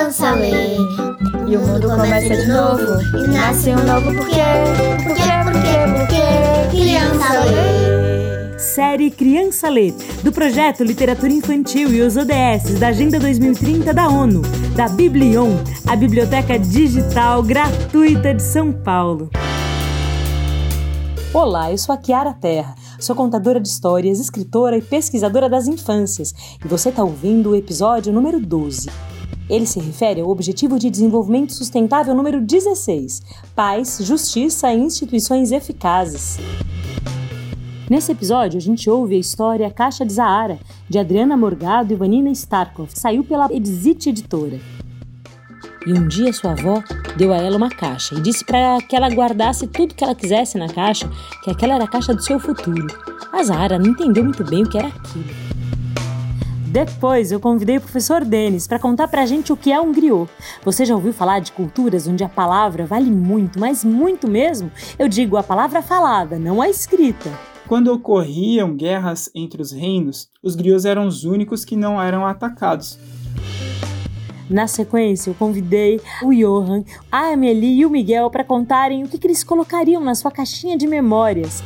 criança lê. E o mundo começa de novo. E nasce um novo porquê. Porquê, porquê, porquê. Criança lê. Série Criança Lê, do projeto Literatura Infantil e os ODS da Agenda 2030 da ONU, da Biblion, a biblioteca digital gratuita de São Paulo. Olá, eu sou a Kiara Terra, sou contadora de histórias, escritora e pesquisadora das infâncias, e você está ouvindo o episódio número 12. Ele se refere ao Objetivo de Desenvolvimento Sustentável número 16: Paz, Justiça e Instituições Eficazes. Nesse episódio, a gente ouve a história Caixa de Zahara, de Adriana Morgado e Vanina Starkov, saiu pela Exit Editora. E um dia sua avó deu a ela uma caixa e disse para que ela guardasse tudo que ela quisesse na caixa, que aquela era a caixa do seu futuro. A Zara não entendeu muito bem o que era aquilo. Depois eu convidei o professor Denis para contar pra gente o que é um griot. Você já ouviu falar de culturas onde a palavra vale muito, mas muito mesmo? Eu digo a palavra falada, não a escrita. Quando ocorriam guerras entre os reinos, os griots eram os únicos que não eram atacados. Na sequência, eu convidei o Johan, a Amelie e o Miguel para contarem o que, que eles colocariam na sua caixinha de memórias.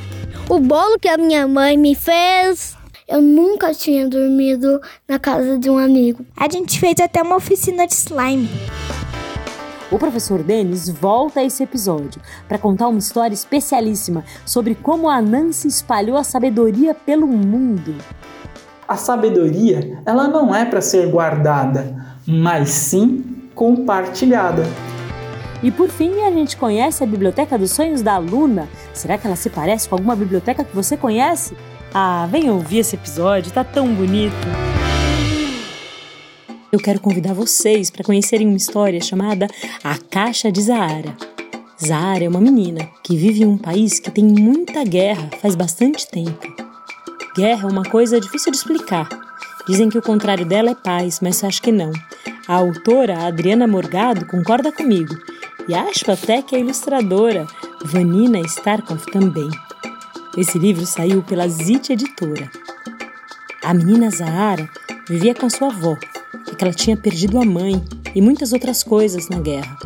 O bolo que a minha mãe me fez. Eu nunca tinha dormido na casa de um amigo. A gente fez até uma oficina de slime. O professor Denis volta a esse episódio para contar uma história especialíssima sobre como a Nancy espalhou a sabedoria pelo mundo. A sabedoria, ela não é para ser guardada, mas sim compartilhada. E por fim, a gente conhece a Biblioteca dos Sonhos da Luna. Será que ela se parece com alguma biblioteca que você conhece? Ah, vem ouvir esse episódio, tá tão bonito. Eu quero convidar vocês para conhecerem uma história chamada A Caixa de Zahara. Zahara é uma menina que vive em um país que tem muita guerra faz bastante tempo. Guerra é uma coisa difícil de explicar. Dizem que o contrário dela é paz, mas acho que não. A autora, Adriana Morgado, concorda comigo. E acho até que a ilustradora, Vanina Starkov, também. Esse livro saiu pela Zit Editora. A menina Zahara vivia com sua avó, porque ela tinha perdido a mãe e muitas outras coisas na guerra.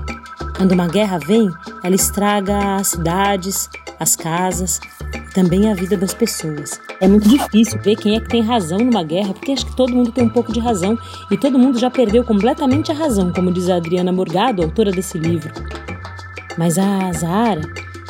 Quando uma guerra vem, ela estraga as cidades, as casas e também a vida das pessoas. É muito difícil ver quem é que tem razão numa guerra, porque acho que todo mundo tem um pouco de razão e todo mundo já perdeu completamente a razão, como diz a Adriana Morgado, autora desse livro. Mas a Zahara,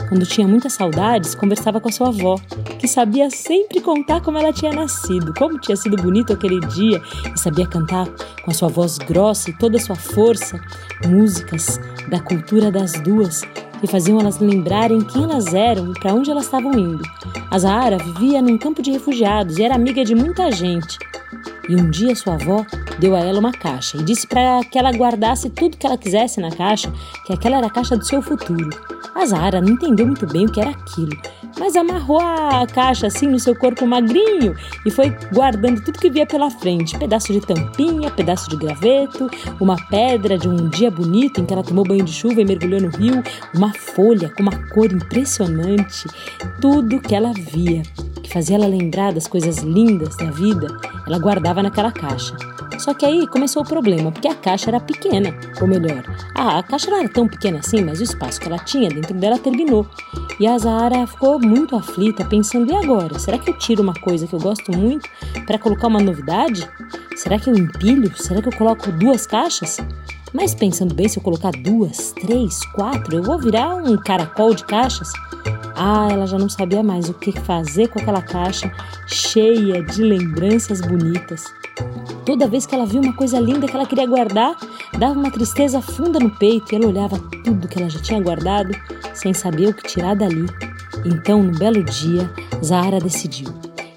quando tinha muitas saudades, conversava com a sua avó, que sabia sempre contar como ela tinha nascido, como tinha sido bonito aquele dia, e sabia cantar com a sua voz grossa e toda a sua força músicas da cultura das duas que faziam elas lembrarem quem elas eram e para onde elas estavam indo. A Zahara vivia num campo de refugiados e era amiga de muita gente. E um dia sua avó deu a ela uma caixa e disse para que ela guardasse tudo que ela quisesse na caixa, que aquela era a caixa do seu futuro. A Zahara não entendeu muito bem o que era aquilo, mas amarrou a caixa assim no seu corpo magrinho e foi guardando tudo que via pela frente: pedaço de tampinha, pedaço de graveto, uma pedra de um dia bonito em que ela tomou banho de chuva e mergulhou no rio, uma folha com uma cor impressionante, tudo que ela via que fazia ela lembrar das coisas lindas da vida, ela guardava naquela caixa. Só que aí começou o problema, porque a caixa era pequena, ou melhor, a, a caixa não era tão pequena assim, mas o espaço que ela tinha dentro dela terminou. E a Zahara ficou muito aflita, pensando: e agora? Será que eu tiro uma coisa que eu gosto muito para colocar uma novidade? Será que eu empilho? Será que eu coloco duas caixas? Mas pensando bem, se eu colocar duas, três, quatro, eu vou virar um caracol de caixas. Ah, ela já não sabia mais o que fazer com aquela caixa cheia de lembranças bonitas. Toda vez que ela via uma coisa linda que ela queria guardar, dava uma tristeza funda no peito e ela olhava tudo que ela já tinha guardado sem saber o que tirar dali. Então, no belo dia, Zahara decidiu.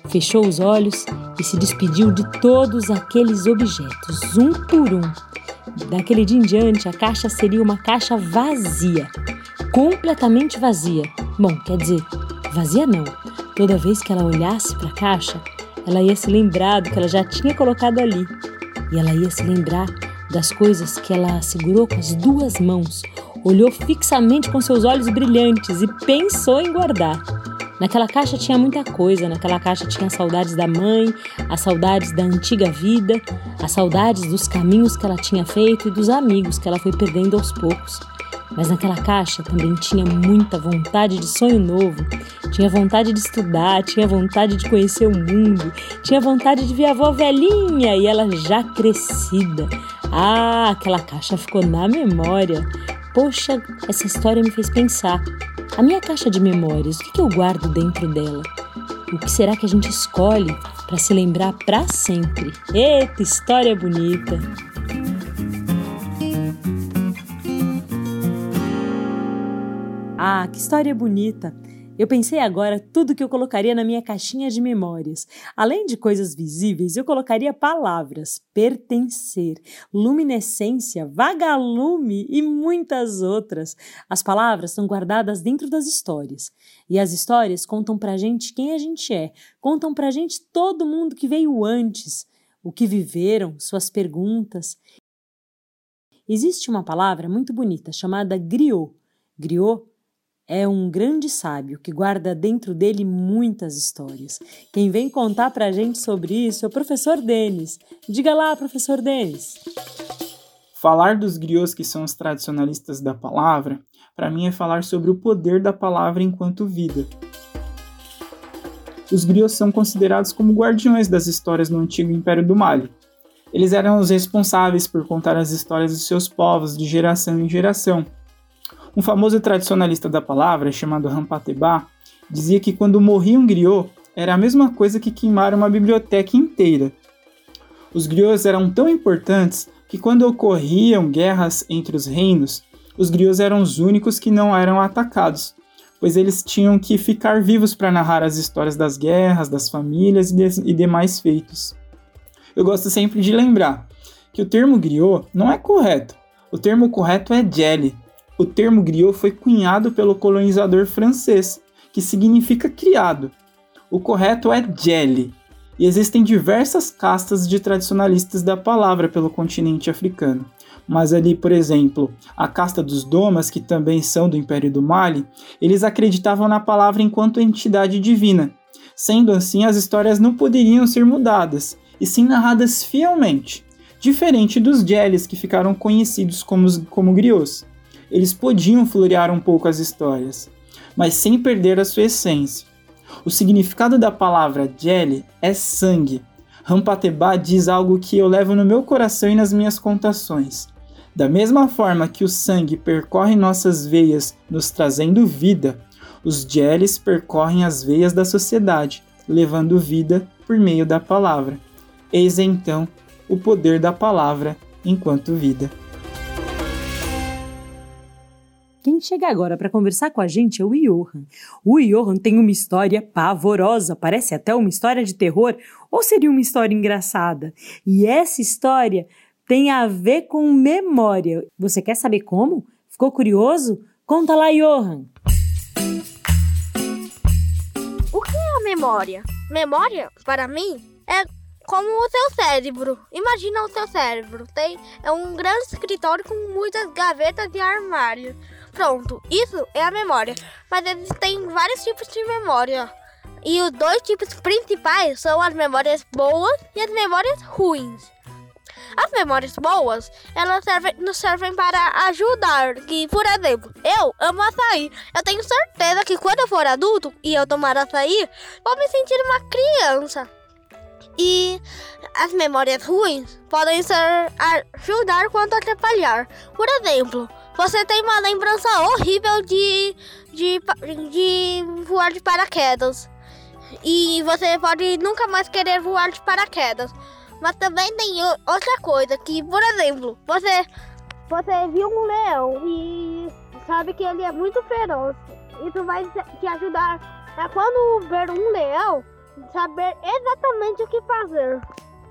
Fechou os olhos e se despediu de todos aqueles objetos, um por um. Daquele dia em diante, a caixa seria uma caixa vazia, completamente vazia. Bom, quer dizer, vazia não. Toda vez que ela olhasse para a caixa, ela ia se lembrar do que ela já tinha colocado ali. E ela ia se lembrar das coisas que ela segurou com as duas mãos, olhou fixamente com seus olhos brilhantes e pensou em guardar. Naquela caixa tinha muita coisa, naquela caixa tinha saudades da mãe, as saudades da antiga vida, as saudades dos caminhos que ela tinha feito e dos amigos que ela foi perdendo aos poucos. Mas naquela caixa também tinha muita vontade de sonho novo, tinha vontade de estudar, tinha vontade de conhecer o mundo, tinha vontade de ver a avó velhinha e ela já crescida. Ah, aquela caixa ficou na memória. Poxa, essa história me fez pensar. A minha caixa de memórias, o que eu guardo dentro dela? O que será que a gente escolhe para se lembrar para sempre? Eita, história bonita! Ah, que história bonita! Eu pensei agora tudo que eu colocaria na minha caixinha de memórias. Além de coisas visíveis, eu colocaria palavras, pertencer, luminescência, vagalume e muitas outras. As palavras são guardadas dentro das histórias. E as histórias contam pra gente quem a gente é, contam pra gente todo mundo que veio antes, o que viveram, suas perguntas. Existe uma palavra muito bonita chamada griot. Griot é um grande sábio que guarda dentro dele muitas histórias. Quem vem contar para a gente sobre isso é o professor Denis. Diga lá, professor Denis. Falar dos griots que são os tradicionalistas da palavra, para mim é falar sobre o poder da palavra enquanto vida. Os griots são considerados como guardiões das histórias no antigo Império do Mali. Eles eram os responsáveis por contar as histórias de seus povos de geração em geração, um famoso tradicionalista da palavra, chamado Rampateba, dizia que quando morria um griot, era a mesma coisa que queimar uma biblioteca inteira. Os griots eram tão importantes que quando ocorriam guerras entre os reinos, os griots eram os únicos que não eram atacados, pois eles tinham que ficar vivos para narrar as histórias das guerras, das famílias e, de, e demais feitos. Eu gosto sempre de lembrar que o termo griot não é correto. O termo correto é jelly, o termo griot foi cunhado pelo colonizador francês, que significa criado. O correto é jelly, e existem diversas castas de tradicionalistas da palavra pelo continente africano. Mas ali, por exemplo, a casta dos Domas, que também são do Império do Mali, eles acreditavam na palavra enquanto entidade divina. Sendo assim, as histórias não poderiam ser mudadas, e sim narradas fielmente, diferente dos Jellies que ficaram conhecidos como, como griots eles podiam florear um pouco as histórias, mas sem perder a sua essência. O significado da palavra jelly é sangue. Rampateba diz algo que eu levo no meu coração e nas minhas contações. Da mesma forma que o sangue percorre nossas veias, nos trazendo vida, os jellies percorrem as veias da sociedade, levando vida por meio da palavra. Eis então o poder da palavra enquanto vida. Chega agora para conversar com a gente é o Johan. O Johan tem uma história pavorosa, parece até uma história de terror, ou seria uma história engraçada. E essa história tem a ver com memória. Você quer saber como? Ficou curioso? Conta lá, Johan. O que é a memória? Memória, para mim, é como o seu cérebro. Imagina o seu cérebro. Tem é um grande escritório com muitas gavetas e armários. Pronto, isso é a memória. Mas existem vários tipos de memória. E os dois tipos principais são as memórias boas e as memórias ruins. As memórias boas, elas servem, nos servem para ajudar. Que, por exemplo, eu amo açaí. Eu tenho certeza que quando eu for adulto e eu tomar açaí, vou me sentir uma criança. E as memórias ruins podem ser ajudar quanto atrapalhar. Por exemplo, você tem uma lembrança horrível de, de, de voar de paraquedas. E você pode nunca mais querer voar de paraquedas. Mas também tem outra coisa, que, por exemplo, você, você viu um leão e sabe que ele é muito feroz. Isso vai te ajudar a quando ver um leão, saber exatamente o que fazer.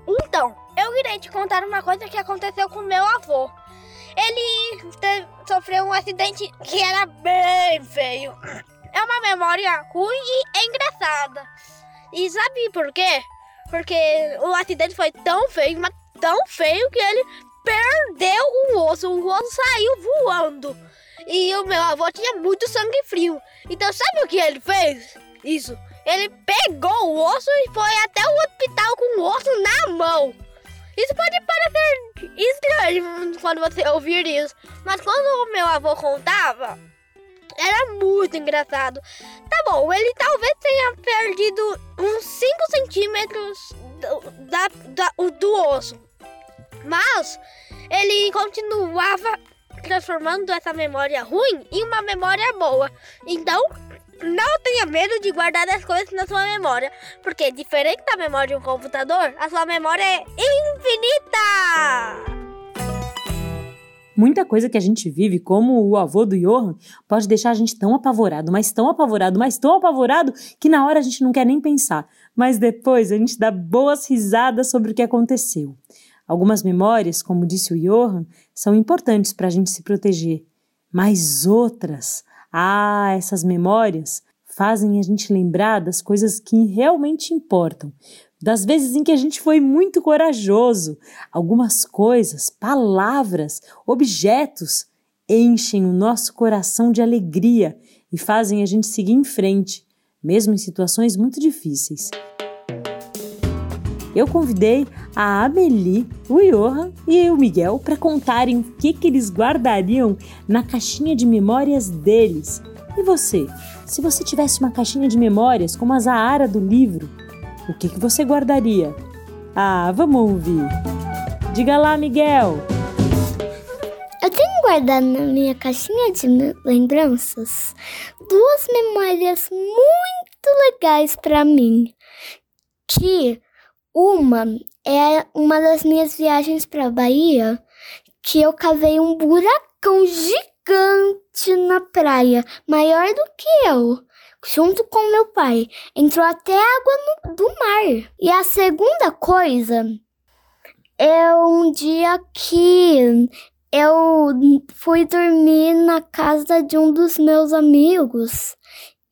Então, eu irei te contar uma coisa que aconteceu com meu avô. Ele sofreu um acidente que era bem feio. É uma memória ruim e engraçada. E sabe por quê? Porque o acidente foi tão feio, mas tão feio que ele perdeu o osso. O osso saiu voando. E o meu avô tinha muito sangue frio. Então sabe o que ele fez? Isso. Ele pegou o osso e foi até o hospital com o osso na mão. Isso pode parecer estranho quando você ouvir isso, mas quando o meu avô contava, era muito engraçado. Tá bom, ele talvez tenha perdido uns 5 centímetros do, da, da, do osso, mas ele continuava transformando essa memória ruim em uma memória boa. Então, não tenha medo de guardar as coisas na sua memória, porque diferente da memória de um computador, a sua memória é infinita! Muita coisa que a gente vive, como o avô do Johan, pode deixar a gente tão apavorado, mas tão apavorado, mas tão apavorado, que na hora a gente não quer nem pensar. Mas depois a gente dá boas risadas sobre o que aconteceu. Algumas memórias, como disse o Johan, são importantes para a gente se proteger, mas outras ah, essas memórias fazem a gente lembrar das coisas que realmente importam, das vezes em que a gente foi muito corajoso. Algumas coisas, palavras, objetos enchem o nosso coração de alegria e fazem a gente seguir em frente, mesmo em situações muito difíceis. Eu convidei a Amelie, o Johan e o Miguel para contarem o que, que eles guardariam na caixinha de memórias deles. E você? Se você tivesse uma caixinha de memórias como a Zahara do livro, o que, que você guardaria? Ah, vamos ouvir. Diga lá, Miguel. Eu tenho guardado na minha caixinha de lembranças duas memórias muito legais para mim. Que uma é uma das minhas viagens para Bahia, que eu cavei um buracão gigante na praia, maior do que eu, junto com meu pai. Entrou até água no, do mar. E a segunda coisa é um dia que eu fui dormir na casa de um dos meus amigos.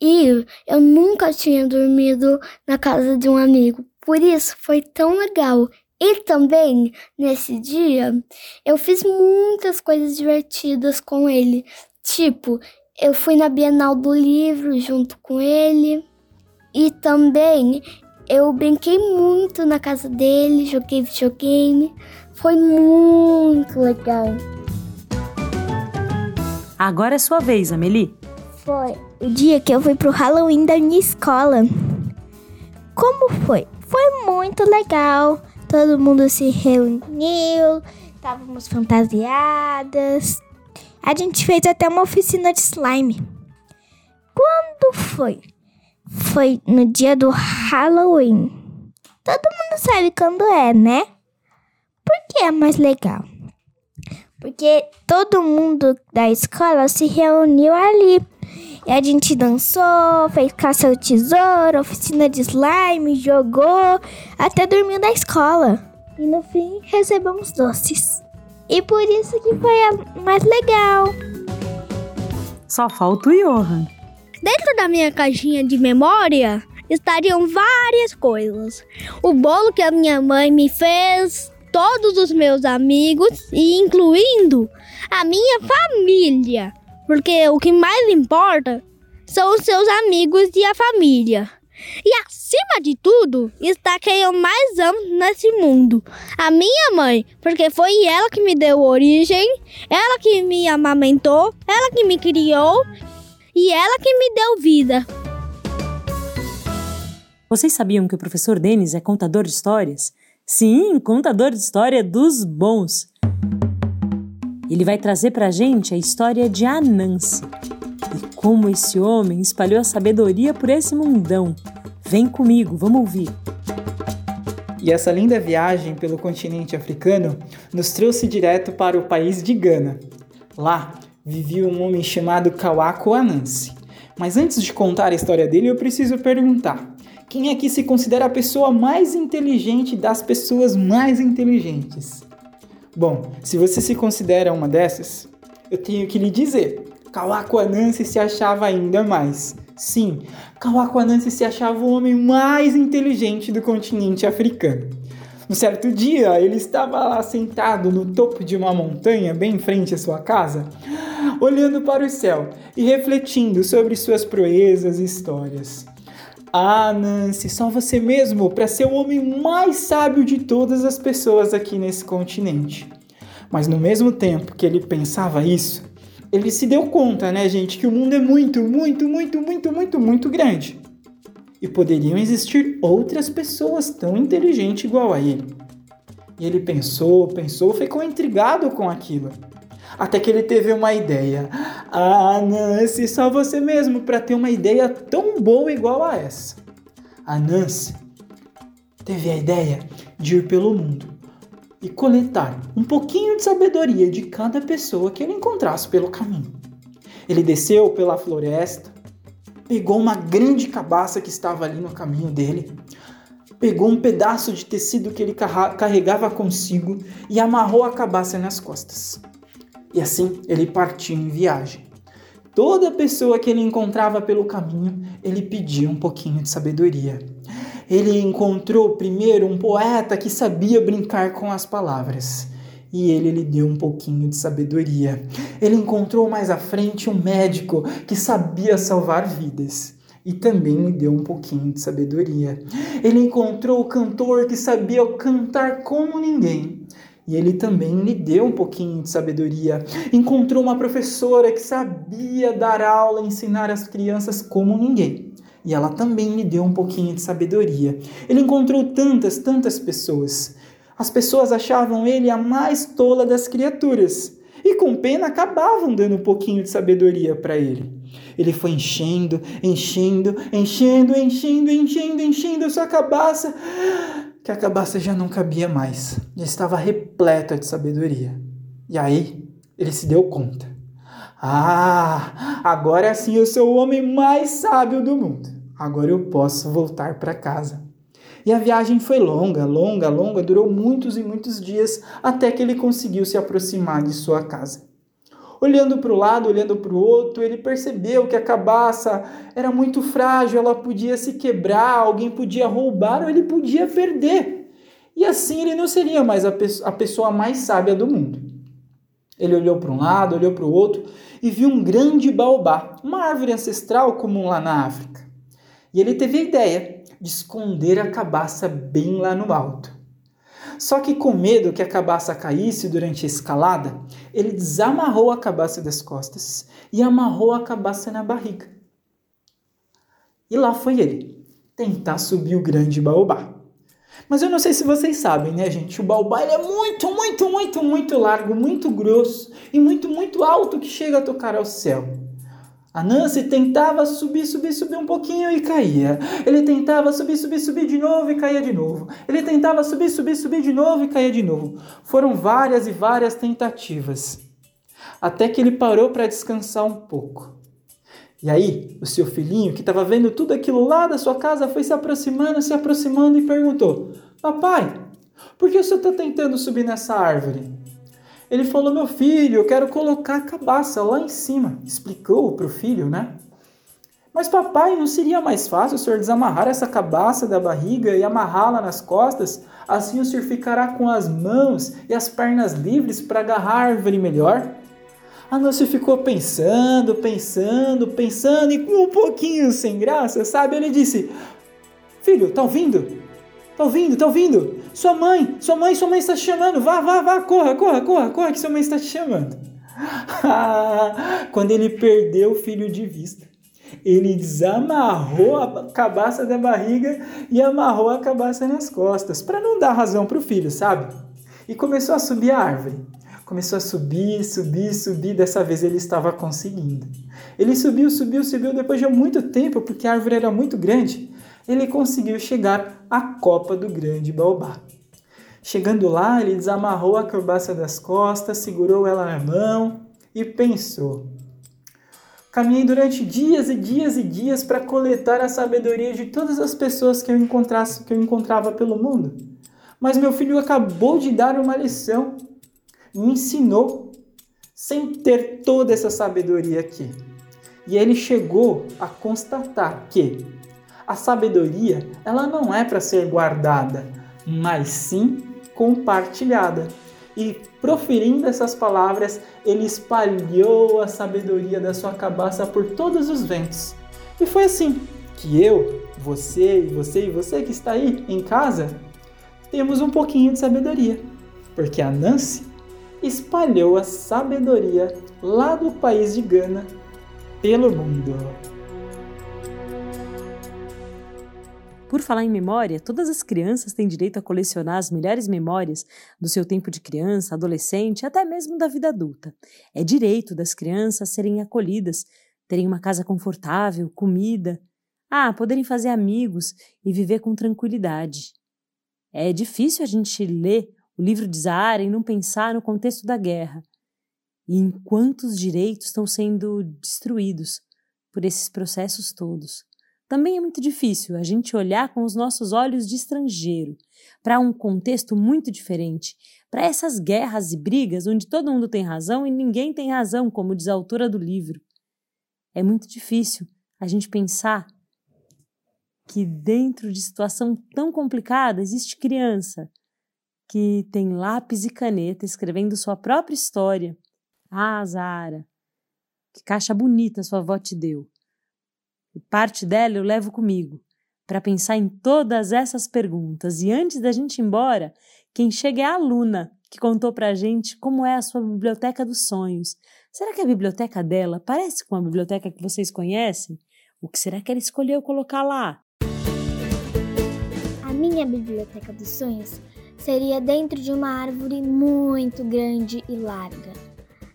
E eu nunca tinha dormido na casa de um amigo. Por isso foi tão legal. E também, nesse dia, eu fiz muitas coisas divertidas com ele. Tipo, eu fui na Bienal do Livro junto com ele. E também eu brinquei muito na casa dele, joguei videogame. Foi muito legal. Agora é sua vez, Amelie. Foi o dia que eu fui pro Halloween da minha escola. Como foi? Foi muito legal. Todo mundo se reuniu, estávamos fantasiadas. A gente fez até uma oficina de slime. Quando foi? Foi no dia do Halloween. Todo mundo sabe quando é, né? Por que é mais legal? Porque todo mundo da escola se reuniu ali e a gente dançou, fez caça ao tesouro, oficina de slime, jogou, até dormiu na escola. E no fim recebemos doces. E por isso que foi a mais legal. Só falta o Johan. Dentro da minha caixinha de memória estariam várias coisas. O bolo que a minha mãe me fez, todos os meus amigos e incluindo a minha família. Porque o que mais importa são os seus amigos e a família. E acima de tudo está quem eu mais amo nesse mundo: a minha mãe, porque foi ela que me deu origem, ela que me amamentou, ela que me criou e ela que me deu vida. Vocês sabiam que o professor Denis é contador de histórias? Sim, contador de história dos bons. Ele vai trazer para a gente a história de Anansi e como esse homem espalhou a sabedoria por esse mundão. Vem comigo, vamos ouvir. E essa linda viagem pelo continente africano nos trouxe direto para o país de Gana. Lá vivia um homem chamado Kawako Anansi. Mas antes de contar a história dele, eu preciso perguntar: quem aqui se considera a pessoa mais inteligente das pessoas mais inteligentes? Bom, se você se considera uma dessas, eu tenho que lhe dizer, Kawako Anansi se achava ainda mais. Sim, Kawako Anansi se achava o homem mais inteligente do continente africano. Um certo dia, ele estava lá sentado no topo de uma montanha, bem em frente à sua casa, olhando para o céu e refletindo sobre suas proezas e histórias. Ah, Nancy, só você mesmo para ser o homem mais sábio de todas as pessoas aqui nesse continente. Mas no mesmo tempo que ele pensava isso, ele se deu conta, né, gente, que o mundo é muito, muito, muito, muito, muito, muito grande. E poderiam existir outras pessoas tão inteligentes igual a ele. E ele pensou, pensou, ficou intrigado com aquilo. Até que ele teve uma ideia. Ah, Nancy, só você mesmo para ter uma ideia tão boa igual a essa. A Nancy teve a ideia de ir pelo mundo e coletar um pouquinho de sabedoria de cada pessoa que ele encontrasse pelo caminho. Ele desceu pela floresta, pegou uma grande cabaça que estava ali no caminho dele, pegou um pedaço de tecido que ele carregava consigo e amarrou a cabaça nas costas. E assim ele partiu em viagem. Toda pessoa que ele encontrava pelo caminho, ele pedia um pouquinho de sabedoria. Ele encontrou primeiro um poeta que sabia brincar com as palavras e ele lhe deu um pouquinho de sabedoria. Ele encontrou mais à frente um médico que sabia salvar vidas e também lhe deu um pouquinho de sabedoria. Ele encontrou o cantor que sabia cantar como ninguém. E ele também lhe deu um pouquinho de sabedoria. Encontrou uma professora que sabia dar aula, ensinar as crianças como ninguém. E ela também lhe deu um pouquinho de sabedoria. Ele encontrou tantas, tantas pessoas. As pessoas achavam ele a mais tola das criaturas. E com pena acabavam dando um pouquinho de sabedoria para ele. Ele foi enchendo, enchendo, enchendo, enchendo, enchendo, enchendo a sua cabaça, que a cabaça já não cabia mais, já estava repleta de sabedoria. E aí ele se deu conta. Ah, agora sim eu sou o homem mais sábio do mundo. Agora eu posso voltar para casa. E a viagem foi longa, longa, longa, durou muitos e muitos dias até que ele conseguiu se aproximar de sua casa. Olhando para o lado, olhando para o outro, ele percebeu que a cabaça era muito frágil, ela podia se quebrar, alguém podia roubar ou ele podia perder. E assim ele não seria mais a, pe a pessoa mais sábia do mundo. Ele olhou para um lado, olhou para o outro e viu um grande baobá, uma árvore ancestral comum lá na África. E ele teve a ideia de esconder a cabaça bem lá no alto. Só que com medo que a cabaça caísse durante a escalada, ele desamarrou a cabaça das costas e amarrou a cabaça na barriga. E lá foi ele, tentar subir o grande baobá. Mas eu não sei se vocês sabem, né, gente? O baobá é muito, muito, muito, muito largo, muito grosso e muito, muito alto que chega a tocar ao céu. A Nancy tentava subir, subir, subir um pouquinho e caía. Ele tentava subir, subir, subir de novo e caía de novo. Ele tentava subir, subir, subir de novo e caía de novo. Foram várias e várias tentativas. Até que ele parou para descansar um pouco. E aí, o seu filhinho, que estava vendo tudo aquilo lá da sua casa, foi se aproximando, se aproximando e perguntou: Papai, por que o senhor está tentando subir nessa árvore? Ele falou: Meu filho, eu quero colocar a cabaça lá em cima. Explicou para o filho, né? Mas papai, não seria mais fácil o senhor desamarrar essa cabaça da barriga e amarrá-la nas costas? Assim o senhor ficará com as mãos e as pernas livres para agarrar a árvore melhor? A Nancy ficou pensando, pensando, pensando e com um pouquinho sem graça, sabe? Ele disse: Filho, tá ouvindo? Tá ouvindo? Tá ouvindo? Sua mãe, sua mãe, sua mãe está te chamando. Vá, vá, vá, corra, corra, corra, corra, que sua mãe está te chamando. Quando ele perdeu o filho de vista, ele desamarrou a cabaça da barriga e amarrou a cabaça nas costas, para não dar razão para o filho, sabe? E começou a subir a árvore. Começou a subir, subir, subir. Dessa vez ele estava conseguindo. Ele subiu, subiu, subiu depois de muito tempo, porque a árvore era muito grande ele conseguiu chegar à copa do grande baobá. Chegando lá, ele desamarrou a cabaça das costas, segurou ela na mão e pensou: Caminhei durante dias e dias e dias para coletar a sabedoria de todas as pessoas que eu encontrasse, que eu encontrava pelo mundo. Mas meu filho acabou de dar uma lição, me ensinou sem ter toda essa sabedoria aqui. E ele chegou a constatar que a sabedoria, ela não é para ser guardada, mas sim compartilhada. E proferindo essas palavras, ele espalhou a sabedoria da sua cabaça por todos os ventos. E foi assim que eu, você e você e você que está aí em casa temos um pouquinho de sabedoria, porque a Nancy espalhou a sabedoria lá do país de Gana pelo mundo. Por falar em memória, todas as crianças têm direito a colecionar as melhores memórias do seu tempo de criança, adolescente, até mesmo da vida adulta. É direito das crianças serem acolhidas, terem uma casa confortável, comida, ah, poderem fazer amigos e viver com tranquilidade. É difícil a gente ler o livro de Zahara e não pensar no contexto da guerra e em quantos direitos estão sendo destruídos por esses processos todos. Também é muito difícil a gente olhar com os nossos olhos de estrangeiro para um contexto muito diferente, para essas guerras e brigas onde todo mundo tem razão e ninguém tem razão, como diz a autora do livro. É muito difícil a gente pensar que dentro de situação tão complicada existe criança que tem lápis e caneta escrevendo sua própria história. Ah, Zara, que caixa bonita sua avó te deu. E parte dela eu levo comigo, para pensar em todas essas perguntas. E antes da gente ir embora, quem chega é a Luna, que contou pra gente como é a sua biblioteca dos sonhos. Será que a biblioteca dela parece com a biblioteca que vocês conhecem? O que será que ela escolheu colocar lá? A minha biblioteca dos sonhos seria dentro de uma árvore muito grande e larga.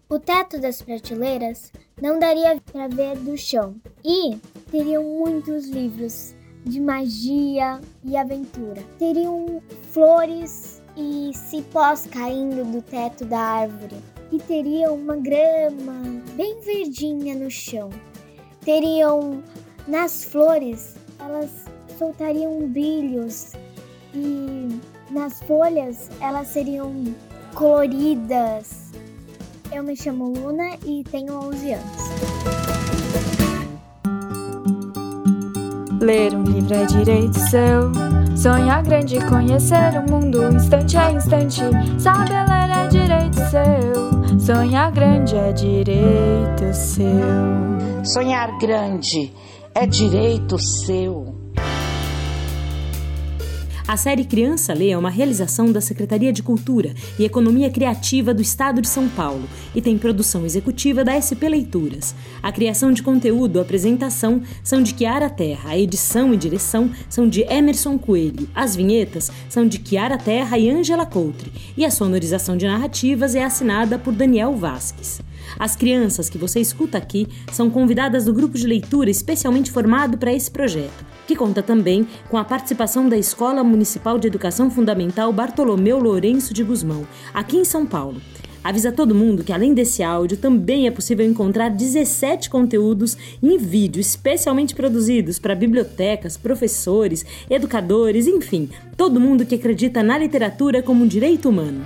O teto das prateleiras não daria para ver do chão e teriam muitos livros de magia e aventura. Teriam flores e cipós caindo do teto da árvore e teria uma grama bem verdinha no chão. Teriam nas flores, elas soltariam brilhos e nas folhas elas seriam coloridas. Eu me chamo Luna e tenho 11 anos. Ler um livro é direito seu. Sonhar grande, conhecer o mundo instante a instante. Saber ler é direito seu. Sonhar grande é direito seu. Sonhar grande é direito seu. A série Criança Lê é uma realização da Secretaria de Cultura e Economia Criativa do Estado de São Paulo e tem produção executiva da SP Leituras. A criação de conteúdo, a apresentação são de Kiara Terra, a edição e direção são de Emerson Coelho, as vinhetas são de Kiara Terra e Ângela Coutre e a sonorização de narrativas é assinada por Daniel Vasques. As crianças que você escuta aqui são convidadas do grupo de leitura especialmente formado para esse projeto, que conta também com a participação da Escola Municipal de Educação Fundamental Bartolomeu Lourenço de Guzmão, aqui em São Paulo. Avisa todo mundo que além desse áudio também é possível encontrar 17 conteúdos em vídeo especialmente produzidos para bibliotecas, professores, educadores, enfim, todo mundo que acredita na literatura como um direito humano.